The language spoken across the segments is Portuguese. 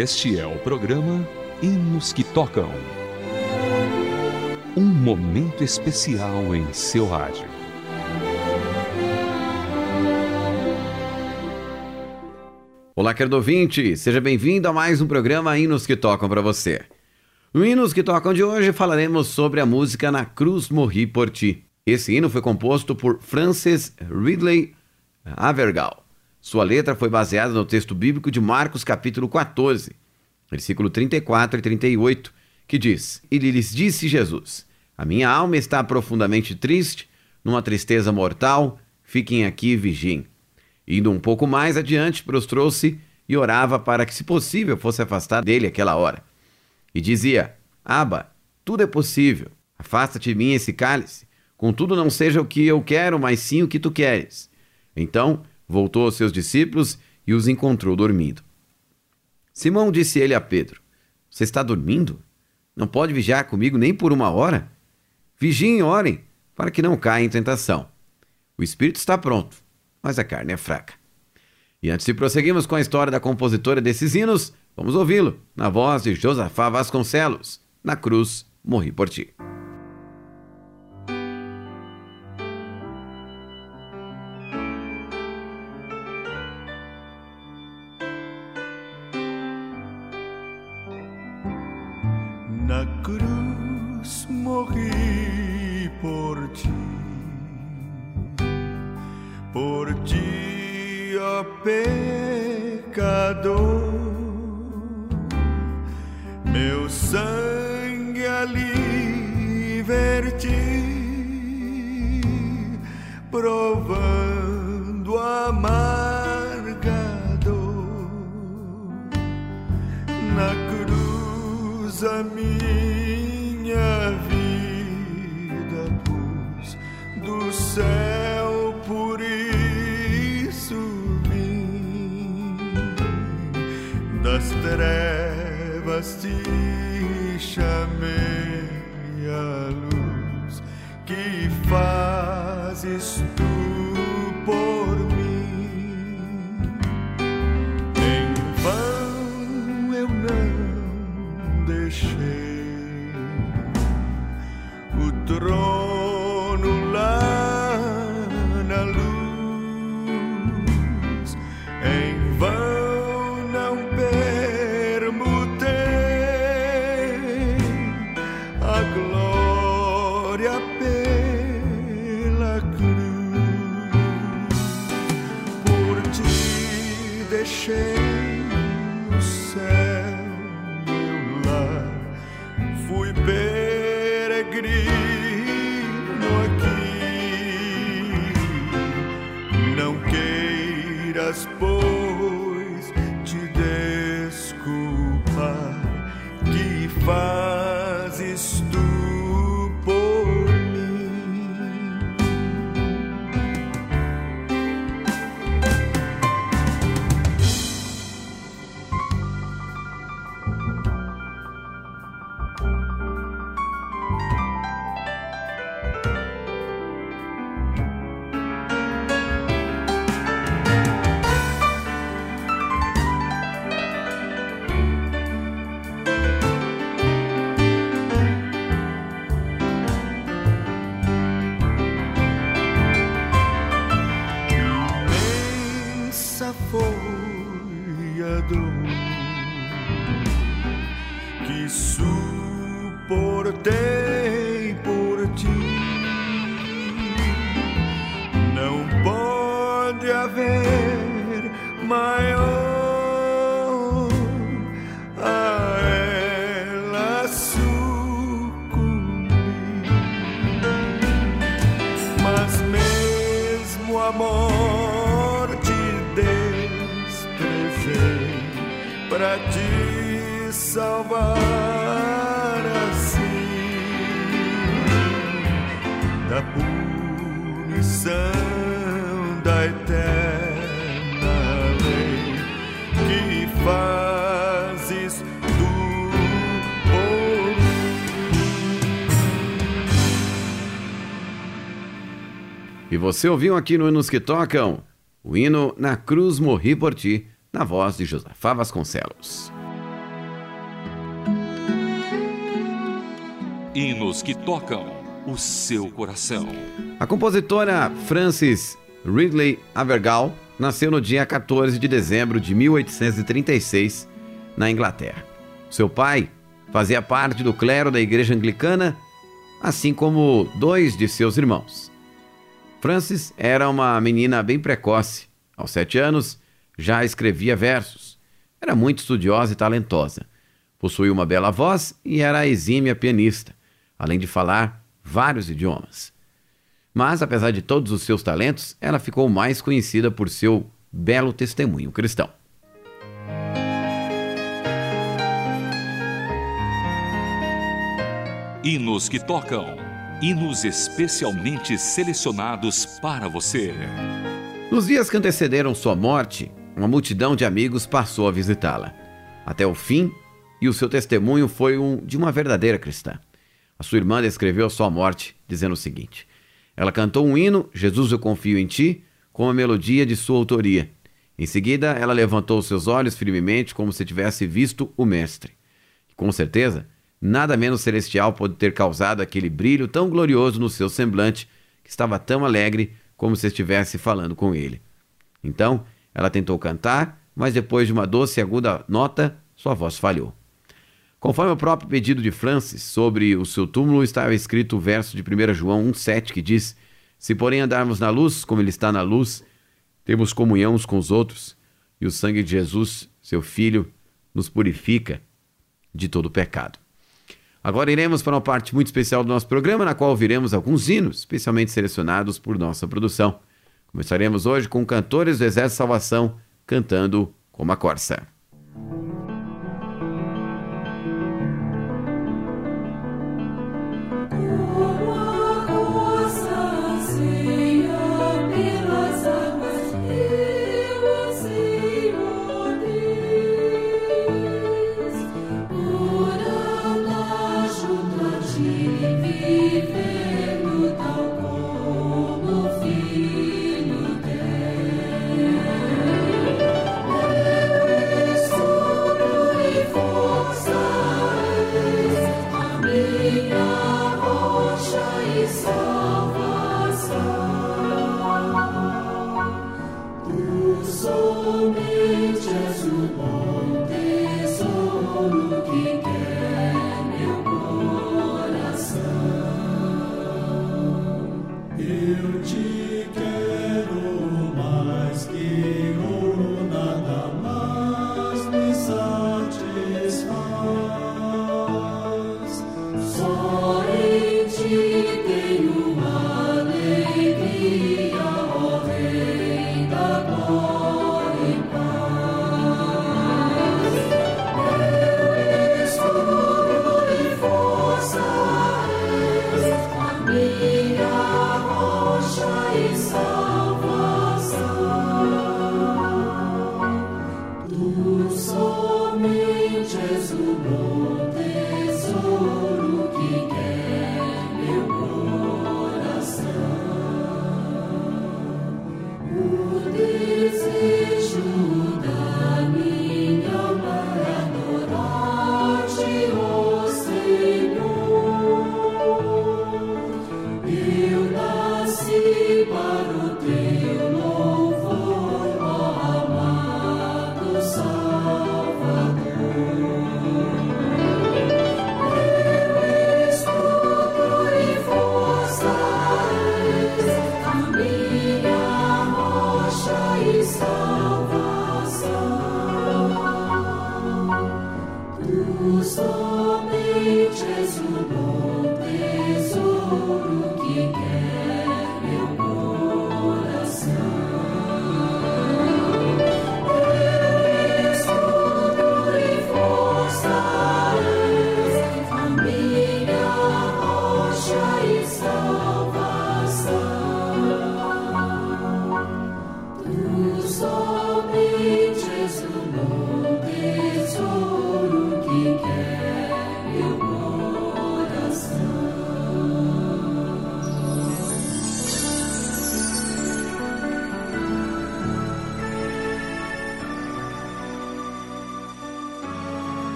Este é o programa Hinos que Tocam. Um momento especial em seu rádio. Olá, querido ouvinte, seja bem-vindo a mais um programa Hinos que Tocam para você. No Hinos que Tocam de hoje falaremos sobre a música Na Cruz Morri por Ti. Esse hino foi composto por Francis Ridley Avergal. Sua letra foi baseada no texto bíblico de Marcos capítulo 14, versículo 34 e 38, que diz: E lhes disse Jesus: A minha alma está profundamente triste, numa tristeza mortal, fiquem aqui e vigiem. Indo um pouco mais adiante, prostrou-se e orava para que, se possível, fosse afastar dele aquela hora. E dizia: Aba, tudo é possível, afasta-te de mim esse cálice, contudo não seja o que eu quero, mas sim o que tu queres. Então voltou aos seus discípulos e os encontrou dormindo. Simão disse ele a Pedro: Você está dormindo? Não pode vigiar comigo nem por uma hora? Vigiem e orem, para que não caia em tentação. O espírito está pronto, mas a carne é fraca. E antes de prosseguirmos com a história da compositora desses hinos, vamos ouvi-lo na voz de Josafá Vasconcelos. Na cruz, morri por ti. Sangue ali verti, provando amarga dor. Na cruz a minha vida pus do céu por isso vim. Das trevas te Russia peregrino aqui. Não queiras pois a morte desprezei para te salvar assim. Da punição Você ouviu aqui no Hinos que Tocam o hino Na Cruz Morri por Ti, na voz de Josafá Vasconcelos. Hinos que tocam o seu coração. A compositora Frances Ridley Avergal nasceu no dia 14 de dezembro de 1836 na Inglaterra. Seu pai fazia parte do clero da Igreja Anglicana, assim como dois de seus irmãos. Frances era uma menina bem precoce. Aos sete anos, já escrevia versos. Era muito estudiosa e talentosa. Possuía uma bela voz e era exímia pianista, além de falar vários idiomas. Mas, apesar de todos os seus talentos, ela ficou mais conhecida por seu belo testemunho cristão. Hinos que tocam. Hinos especialmente selecionados para você. Nos dias que antecederam sua morte, uma multidão de amigos passou a visitá-la. Até o fim, e o seu testemunho foi um de uma verdadeira cristã. A sua irmã descreveu a sua morte, dizendo o seguinte: Ela cantou um hino, Jesus eu confio em ti, com a melodia de sua autoria. Em seguida, ela levantou seus olhos firmemente, como se tivesse visto o Mestre. Com certeza, nada menos celestial pode ter causado aquele brilho tão glorioso no seu semblante, que estava tão alegre como se estivesse falando com ele. Então, ela tentou cantar, mas depois de uma doce e aguda nota, sua voz falhou. Conforme o próprio pedido de Francis sobre o seu túmulo, estava escrito o verso de 1 João 1,7 que diz: Se porém andarmos na luz, como ele está na luz, temos comunhão uns com os outros, e o sangue de Jesus, seu Filho, nos purifica de todo pecado. Agora iremos para uma parte muito especial do nosso programa, na qual ouviremos alguns hinos, especialmente selecionados por nossa produção. Começaremos hoje com cantores do Exército Salvação cantando como a Corsa. somente és o bom tesouro que quer meu coração. Eu te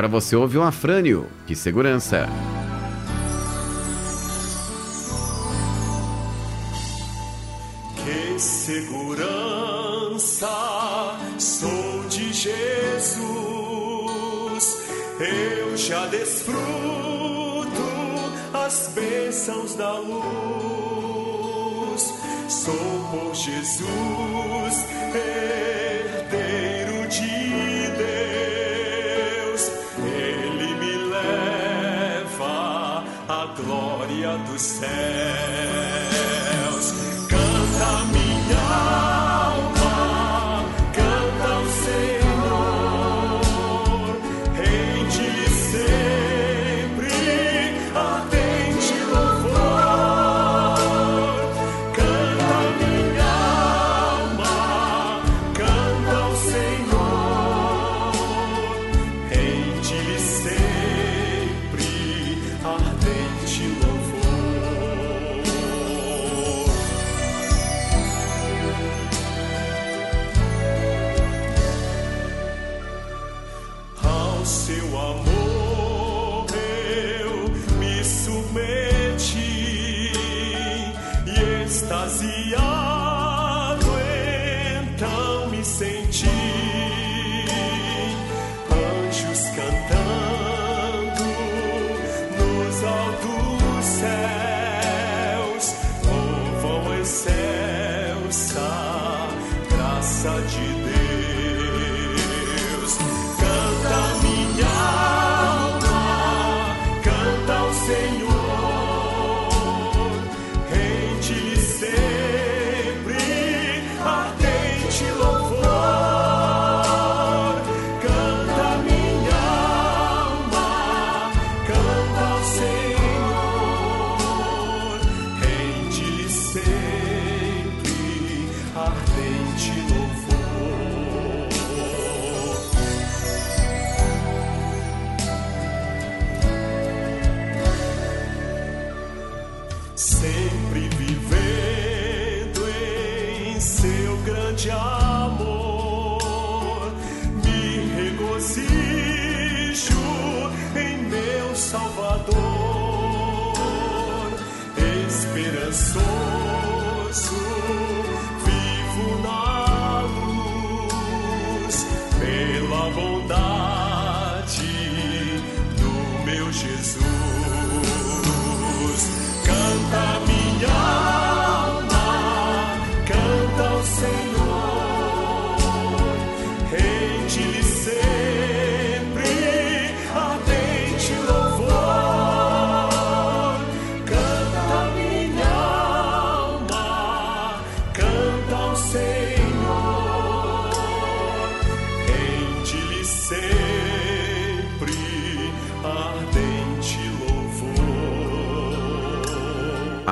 Agora você ouve o Afrânio, que segurança. Que segurança sou de Jesus, eu já desfruto as bênçãos da luz. Sou por Jesus, herdeiro Stand.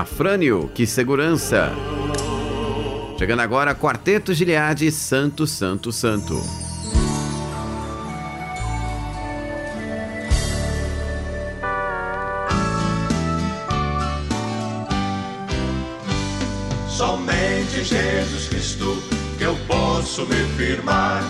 Afrânio, que segurança. Chegando agora, Quarteto Gileade, Santo, Santo, Santo. Somente Jesus Cristo que eu posso me firmar.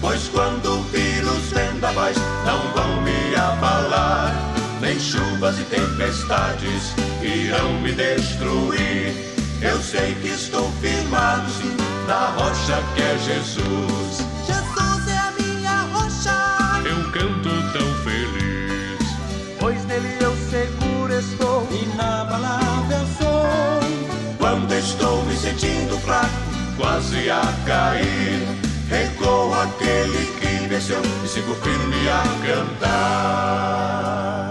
Pois quando o vírus vendavais não vão me abalar, nem chuvas e tempestades irão me destruir. Eu sei que estou firmado sim na rocha que é Jesus. Jesus é a minha rocha, Eu canto tão feliz. pois nele eu seguro estou. Inabalável sou. Quando estou me sentindo fraco, quase a cair, recorro àquele que venceu e sigo firme a cantar.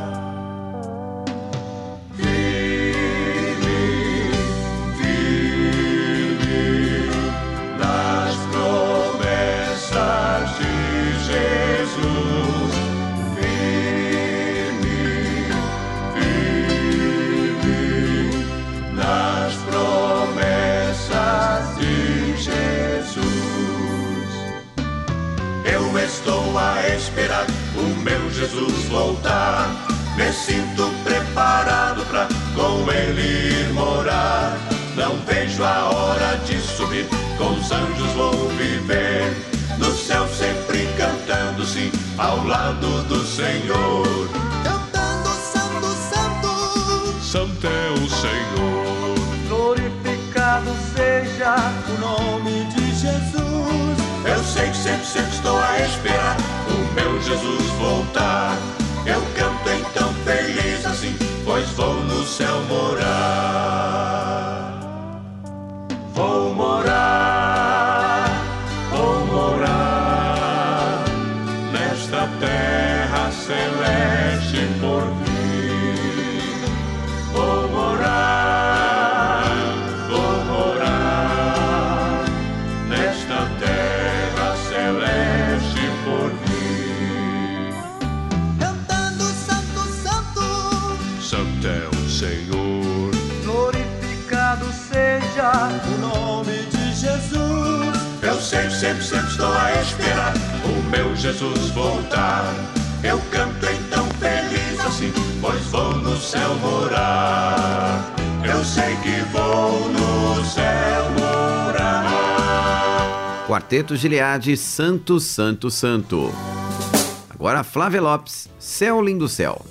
Jesus voltar. Me sinto preparado pra com ele ir morar. Não vejo a hora de subir, com os anjos vou viver. No céu sempre cantando sim ao lado do Senhor. Cantando Santo, Santo. Santo é o Senhor. Glorificado seja o nome de sempre, sempre estou a esperar o meu Jesus voltar. Eu canto então feliz assim, pois vou no céu morar. Vou morar, vou morar nesta terra celeste por vir. Sempre, sempre, estou a esperar o meu Jesus voltar. Eu canto então feliz assim, pois vou no céu morar. Eu sei que vou no céu morar. Quarteto Gileade, Santo, Santo, Santo. Agora Flávia Lopes, Céu Lindo Céu.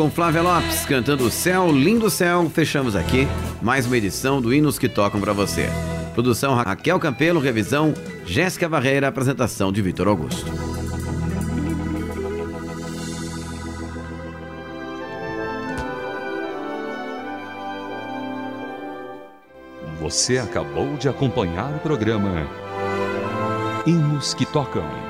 Com Flávia Lopes cantando o Céu, Lindo Céu, fechamos aqui mais uma edição do Hinos que Tocam para você. Produção Raquel Campelo, revisão Jéssica Barreira, apresentação de Vitor Augusto. Você acabou de acompanhar o programa Hinos que Tocam.